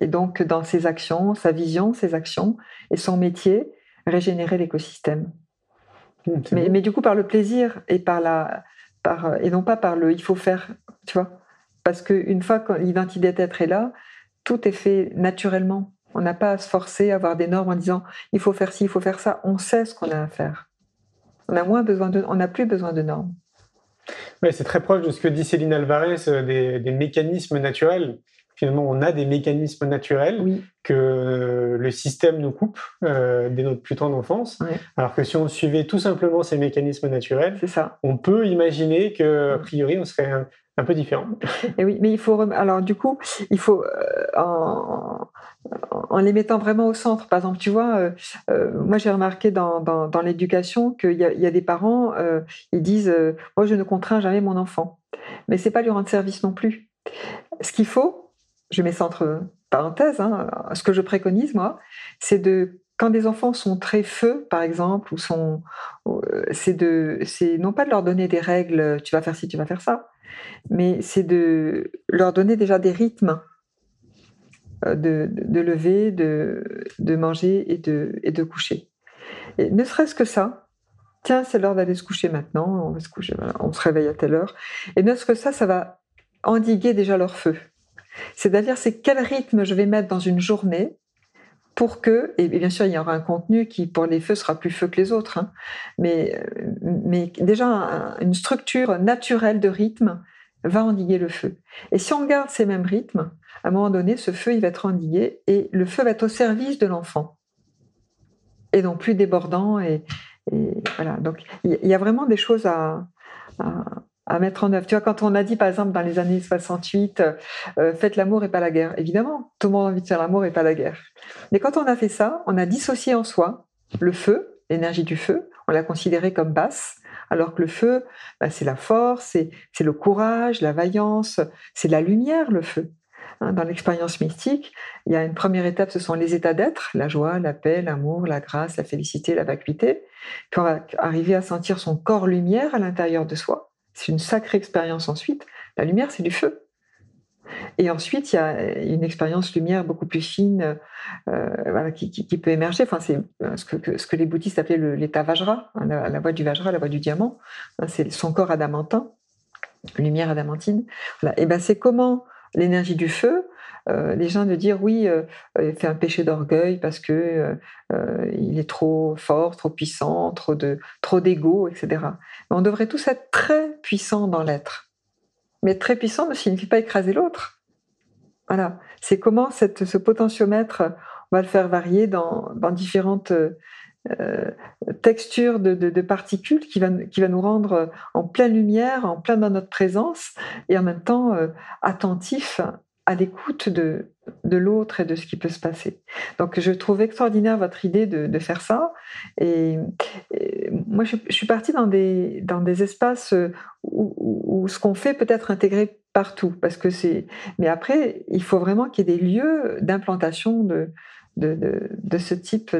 Et donc, dans ses actions, sa vision, ses actions et son métier, régénérer l'écosystème. Mmh, mais, mais, du coup, par le plaisir et par la, par, et non pas par le il faut faire, tu vois. Parce qu'une fois que l'identité d'être est là, tout est fait naturellement. On n'a pas à se forcer à avoir des normes en disant il faut faire ci, il faut faire ça. On sait ce qu'on a à faire. On a moins besoin de, on n'a plus besoin de normes. Ouais, c'est très proche de ce que dit Céline Alvarez euh, des, mécanismes naturels. Finalement, on a des mécanismes naturels que euh, le système nous coupe euh, dès notre plus tendre enfance. Alors que si on suivait tout simplement ces mécanismes naturels, ça. on peut imaginer que a priori on serait un, peu différent. Et oui, mais il faut alors du coup, il faut en, en les mettant vraiment au centre. Par exemple, tu vois, euh, euh, moi j'ai remarqué dans, dans, l'éducation qu'il y, a des parents, euh, ils disent Moi je ne contrains jamais mon enfant. Mais c'est pas lui rendre service non plus. Ce qu'il faut, je mets ça entre parenthèses, hein, ce que je préconise moi, c'est de quand des enfants sont très feux, par exemple, ou sont, c'est de, c'est non pas de leur donner des règles, tu vas faire ci, tu vas faire ça, mais c'est de leur donner déjà des rythmes euh, de, lever, de, manger et de, et de coucher. Et ne serait-ce que ça, tiens, c'est l'heure d'aller se coucher maintenant, on va se coucher, on se réveille à telle heure. Et ne serait-ce que ça, ça va endiguer déjà leur feu. C'est-à-dire, c'est quel rythme je vais mettre dans une journée pour que, et bien sûr, il y aura un contenu qui, pour les feux, sera plus feu que les autres, hein, mais, mais déjà une structure naturelle de rythme va endiguer le feu. Et si on garde ces mêmes rythmes, à un moment donné, ce feu, il va être endigué et le feu va être au service de l'enfant et non plus débordant et, voilà. Donc, il y, a vraiment des choses à, mettre en œuvre. Tu vois, quand on a dit, par exemple, dans les années 68, euh, faites l'amour et pas la guerre, évidemment, tout le monde a envie de faire l'amour et pas la guerre. Mais quand on a fait ça, on a dissocié en soi le feu, l'énergie du feu, on l'a considéré comme basse, alors que le feu, bah, c'est la force, c'est le courage, la vaillance, c'est la lumière, le feu. Hein, dans l'expérience mystique, il y a une première étape, ce sont les états d'être, la joie, la paix, l'amour, la grâce, la félicité, la vacuité. Puis on va arriver à sentir son corps lumière à l'intérieur de soi. C'est une sacrée expérience ensuite. La lumière, c'est du feu. Et ensuite, il y a une expérience lumière beaucoup plus fine euh, qui, peut émerger. Enfin, c'est euh, ce que, les bouddhistes appelaient l'état Vajra, hein, la, voie du Vajra, la voie du diamant. Hein, c'est son corps adamantin, lumière adamantine. Et ben, c'est comment l'énergie du feu, euh, les gens de dire oui, il fait un péché d'orgueil parce que il est trop fort, trop puissant, trop de trop etc. On devrait tous être très puissants dans l'être. Mais très puissant ne signifie pas écraser l'autre. Voilà. C'est comment ce potentiomètre, on va le faire varier dans, différentes euh, textures de, particules qui va, qui va nous rendre en pleine lumière, en plein dans notre présence et en même temps euh, attentif à l'écoute de, de l'autre et de ce qui peut se passer. Donc je trouve extraordinaire votre idée de, faire ça. Et, moi, je, suis partie dans des, dans des espaces où, ce qu'on fait peut être intégré partout. Parce que c'est. Mais après, il faut vraiment qu'il y ait des lieux d'implantation de, de, de, ce type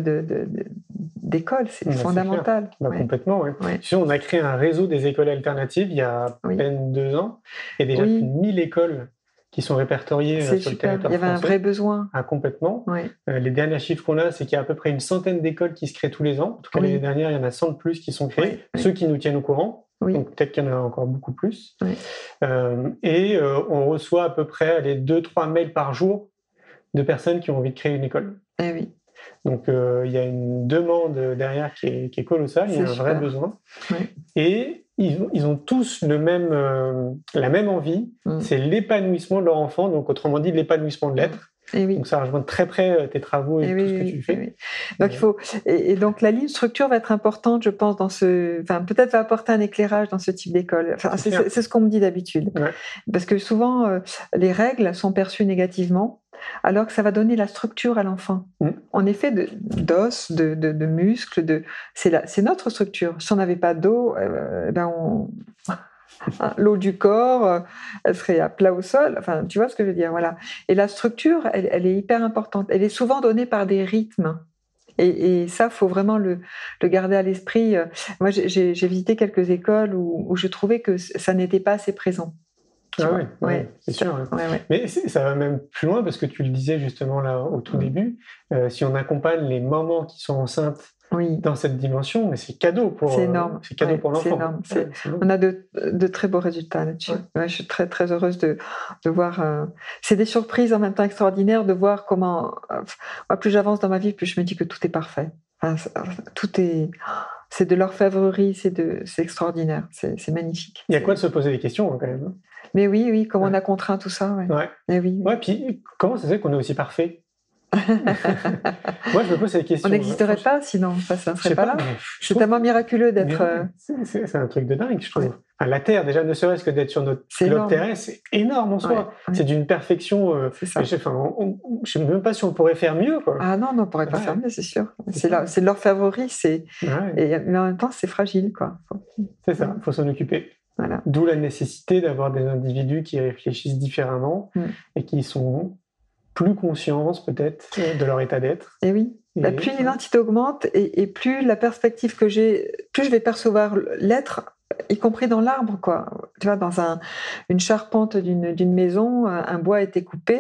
d'école. C'est fondamental. Bah, complètement, oui. On a créé un réseau des écoles alternatives il y a à peine deux ans. Il y a déjà plus de 1000 écoles qui sont répertoriés euh, sur le territoire Il y avait un vrai besoin. Ah, complètement. Euh, les derniers chiffres qu'on a, c'est qu'il y a à peu près une centaine d'écoles qui se créent tous les ans. En tout cas, l'année dernière, il y en a 100 de plus qui sont créés. Ceux qui nous tiennent au courant. Donc peut-être qu'il y en a encore beaucoup plus. Euh, et on reçoit à peu près les 2-3 mails par jour de personnes qui ont envie de créer une école. Eh oui. Donc il y a une demande derrière qui est, qui est colossale, il y a un vrai besoin. Et ils, ont tous le même, euh, la même envie, mm. c'est l'épanouissement de leur enfant, donc autrement dit l'épanouissement de l'être. Et oui. Donc ça rejoint très près euh, tes travaux et, tout ce que tu fais. Donc il faut et, donc la ligne structure va être importante, je pense, dans ce, enfin peut-être va apporter un éclairage dans ce type d'école. Enfin, c'est ce qu'on me dit d'habitude, parce que souvent euh, les règles sont perçues négativement alors que ça va donner la structure à l'enfant. Mm. En effet, d'os, de, de, de, muscles, de, c'est notre structure. Si on n'avait pas d'eau, euh, ben l'eau du corps, euh, elle serait à plat au sol. Enfin, tu vois ce que je veux dire, voilà. Et la structure, elle, est hyper importante. Elle est souvent donnée par des rythmes. Et, et ça, faut vraiment le, garder à l'esprit. Moi, j'ai visité quelques écoles où je trouvais que ça n'était pas assez présent. Ah oui, c'est sûr. Mais ça va même plus loin parce que tu le disais justement là au tout début. Euh, si on accompagne les mamans qui sont enceintes dans cette dimension, mais c'est cadeau pour. C'est énorme. C'est cadeau pour l'enfant. On a de, de, très beaux résultats là-dessus. je suis très très heureuse de, de voir. Euh, c'est des surprises en même temps extraordinaires de voir comment. Euh, plus j'avance dans ma vie, plus je me dis que tout est parfait. tout est c'est de l'orfèvrerie, c'est de, c'est extraordinaire, c'est magnifique. Il y a quoi de se poser des questions quand même. Hein? Mais oui, oui, comment on a contraint tout ça. Ouais. Et oui. Puis comment ça se fait qu'on est aussi parfait? Moi, je me pose cette question. On n'existerait pas sinon, ça ne serait pas, là. C'est tellement miraculeux d'être. Euh, c'est un truc de dingue, je trouve. la Terre, déjà, ne serait-ce que d'être sur notre globe terrestre, c'est énorme en soi. C'est d'une perfection. Euh, ça. Je ne sais même pas si on pourrait faire mieux. Quoi. Ah non, non, on pourrait pas faire mieux, c'est sûr. C'est leur favori, c'est. Et mais en même temps, c'est fragile, quoi. C'est ça. Il faut s'en occuper. D'où la nécessité d'avoir des individus qui réfléchissent différemment mm. et qui sont plus conscients peut-être de leur état d'être. Et oui. Bah, plus l'identité augmente et, plus la perspective que j'ai, plus je vais percevoir l'être, y compris dans l'arbre, quoi. Tu vois, dans un, une charpente d'une maison, un bois été coupé,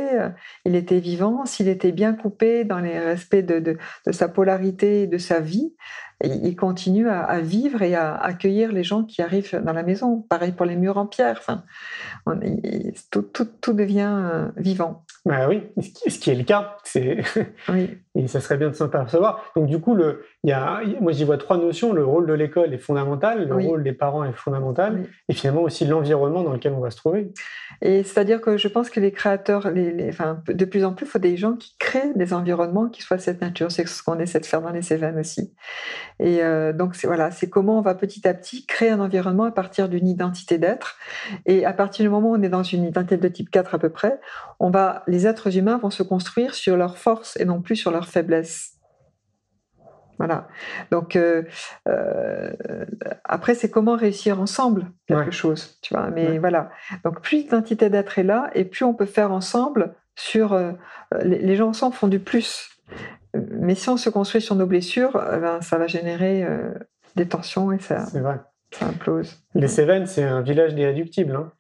il était vivant. S'il était bien coupé dans les respects de, de, de sa polarité et de sa vie, il continue à, vivre et à accueillir les gens qui arrivent dans la maison. Pareil pour les murs en pierre. Enfin, tout, tout, tout, devient euh, vivant. Bah oui, ce qui est le cas. C'est... Oui. Et ça serait bien de s'en percevoir. Donc du coup, le, y a, moi j'y vois trois notions. Le rôle de l'école est fondamental, le rôle des parents est fondamental, et finalement aussi l'environnement dans lequel on va se trouver. Et c'est-à-dire que je pense que les créateurs, les, enfin, de plus en plus, il faut des gens qui créent des environnements qui soient de cette nature. C'est ce qu'on essaie de faire dans les Cévennes aussi. Et euh, donc c'est voilà, c'est comment on va petit à petit créer un environnement à partir d'une identité d'être. Et à partir du moment où on est dans une identité de type 4 à peu près, on va, les êtres humains vont se construire sur leurs forces et non plus sur leurs faiblesses. Voilà. Donc euh, euh, après, c'est comment réussir ensemble quelque chose, tu vois. Mais voilà. Donc plus l'identité d'être est là, et plus on peut faire ensemble sur euh, les, gens ensemble font du plus. Mais si on se construit sur nos blessures, eh ben, ça va générer des tensions et ça, ça implose. Les Cévennes, c'est un village d'irréductibles. Hein.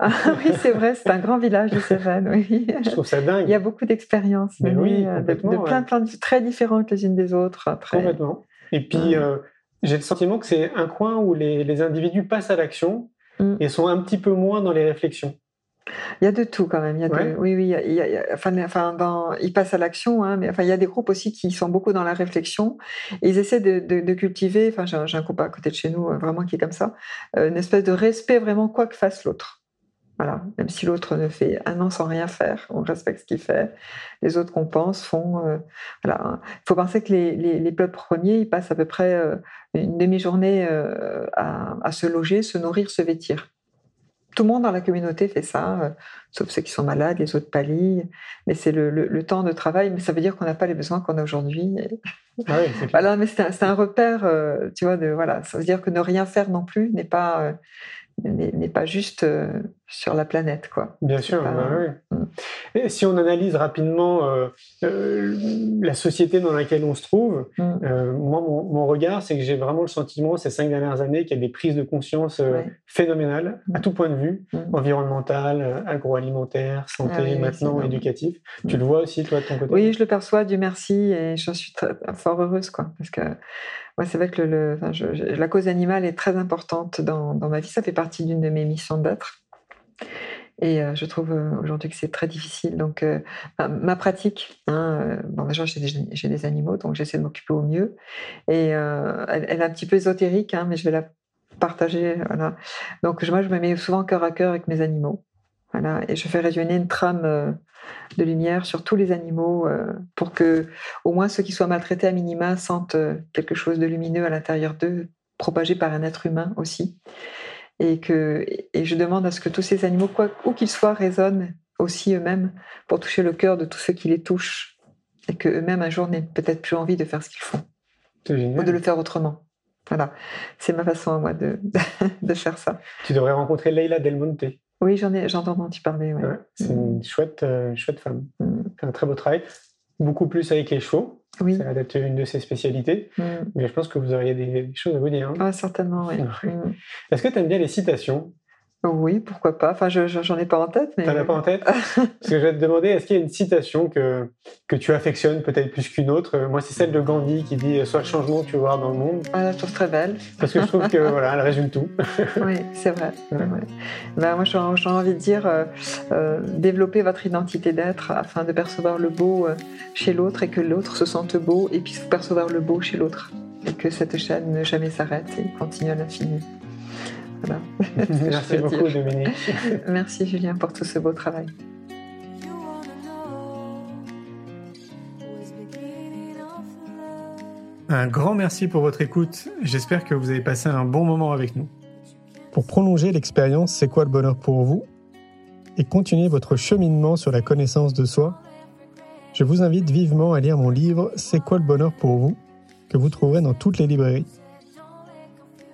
Ah, oui, c'est vrai, c'est un grand village de Cévennes. Oui. Je trouve ça dingue. Il y a beaucoup d'expériences, oui, euh, de, plein, plein de très différentes les unes des autres. Après. Complètement. Et puis, euh, j'ai le sentiment que c'est un coin où les, les individus passent à l'action mm. et sont un petit peu moins dans les réflexions. Il y a de tout quand même. Il y a oui, oui. Il, y a, enfin, enfin, dans, ils passent à l'action, hein, mais enfin, il y a des groupes aussi qui sont beaucoup dans la réflexion. Et ils essaient de, de, de cultiver. Enfin, j'ai un, groupe à côté de chez nous, euh, vraiment qui est comme ça, une espèce de respect vraiment quoi que fasse l'autre. Voilà, même si l'autre ne fait un an sans rien faire, on respecte ce qu'il fait. Les autres qu'on pense font. Euh, voilà, il faut penser que les, les, peuples premiers, ils passent à peu près euh, une demi-journée euh, à, se loger, se nourrir, se vêtir. Tout le monde dans la communauté fait ça, sauf ceux qui sont malades, les autres pallient. Mais c'est le, le, temps de travail, mais ça veut dire qu'on n'a pas les besoins qu'on a aujourd'hui. Ah voilà, mais c'est un, un, repère, tu vois, de voilà. Ça veut dire que ne rien faire non plus n'est pas n'est pas juste euh, sur la planète, quoi. Bien sûr. Bah oui. Mm. Et si on analyse rapidement euh, euh, la société dans laquelle on se trouve, mm. moi, mon, regard, c'est que j'ai vraiment le sentiment ces cinq dernières années qu'il y a des prises de conscience phénoménales à mm. tout point de vue, environnemental, agroalimentaire, santé, ah maintenant éducatif. Tu le vois aussi, toi, de ton côté? Oui, je le perçois, Dieu merci, et j'en suis très, fort heureuse, quoi, parce que Ouais, c'est vrai que le, la cause animale est très importante dans, dans ma vie. Ça fait partie d'une de mes missions d'être. Et euh, je trouve euh, aujourd'hui que c'est très difficile. Donc, euh, ma pratique, hein, bon, déjà, j'ai des, des, animaux, donc j'essaie de m'occuper au mieux. Et elle, est un petit peu ésotérique, hein, mais je vais la partager. Donc, moi, je me mets souvent cœur à cœur avec mes animaux. Voilà, et je fais résonner une trame euh, de lumière sur tous les animaux euh, pour que au moins ceux qui soient maltraités à minima sentent euh, quelque chose de lumineux à l'intérieur d'eux, propagé par un être humain aussi. Et, que, et je demande à ce que tous ces animaux, quoi, où qu'ils soient, résonnent aussi eux-mêmes pour toucher le cœur de tous ceux qui les touchent. Et qu'eux-mêmes, un jour, n'aient peut-être plus envie de faire ce qu'ils font. Ou de le faire autrement. Voilà. C'est ma façon, moi, de, de faire ça. Tu devrais rencontrer Leila Del Monte. Oui, j'en ai, j'entends entendu parler. c'est une mm. chouette, euh, chouette femme. Mm. un très beau travail. Beaucoup plus avec les chevaux. Oui. Ça va être une de ses spécialités. Mm. Mais je pense que vous auriez des, choses à vous dire. Hein. Ah, certainement, oui. Est-ce que tu aimes bien les citations? Oui, pourquoi pas. Enfin, je j'en ai pas en tête. Mais... T'en as pas en tête? Parce que je vais te demander, est-ce qu'il y a une citation que, que tu affectionnes peut-être plus qu'une autre? Moi, c'est celle de Gandhi qui dit « Sois le changement que tu veux voir dans le monde ». Ah, je trouve très belle. Parce que je trouve que voilà, elle résume tout. oui, c'est vrai. Ben, moi, j'ai envie de dire euh, euh, développer votre identité d'être afin de percevoir le beau euh, chez l'autre et que l'autre se sente beau et puisse percevoir le beau chez l'autre. Et que cette chaîne ne jamais s'arrête et continue à l'infini. Merci beaucoup, Dominique. Merci, Julien, pour tout ce beau travail. Un grand merci pour votre écoute. J'espère que vous avez passé un bon moment avec nous. Pour prolonger l'expérience C'est quoi le bonheur pour vous? Et continuer votre cheminement sur la connaissance de soi, je vous invite vivement à lire mon livre C'est quoi le bonheur pour vous que vous trouverez dans toutes les librairies.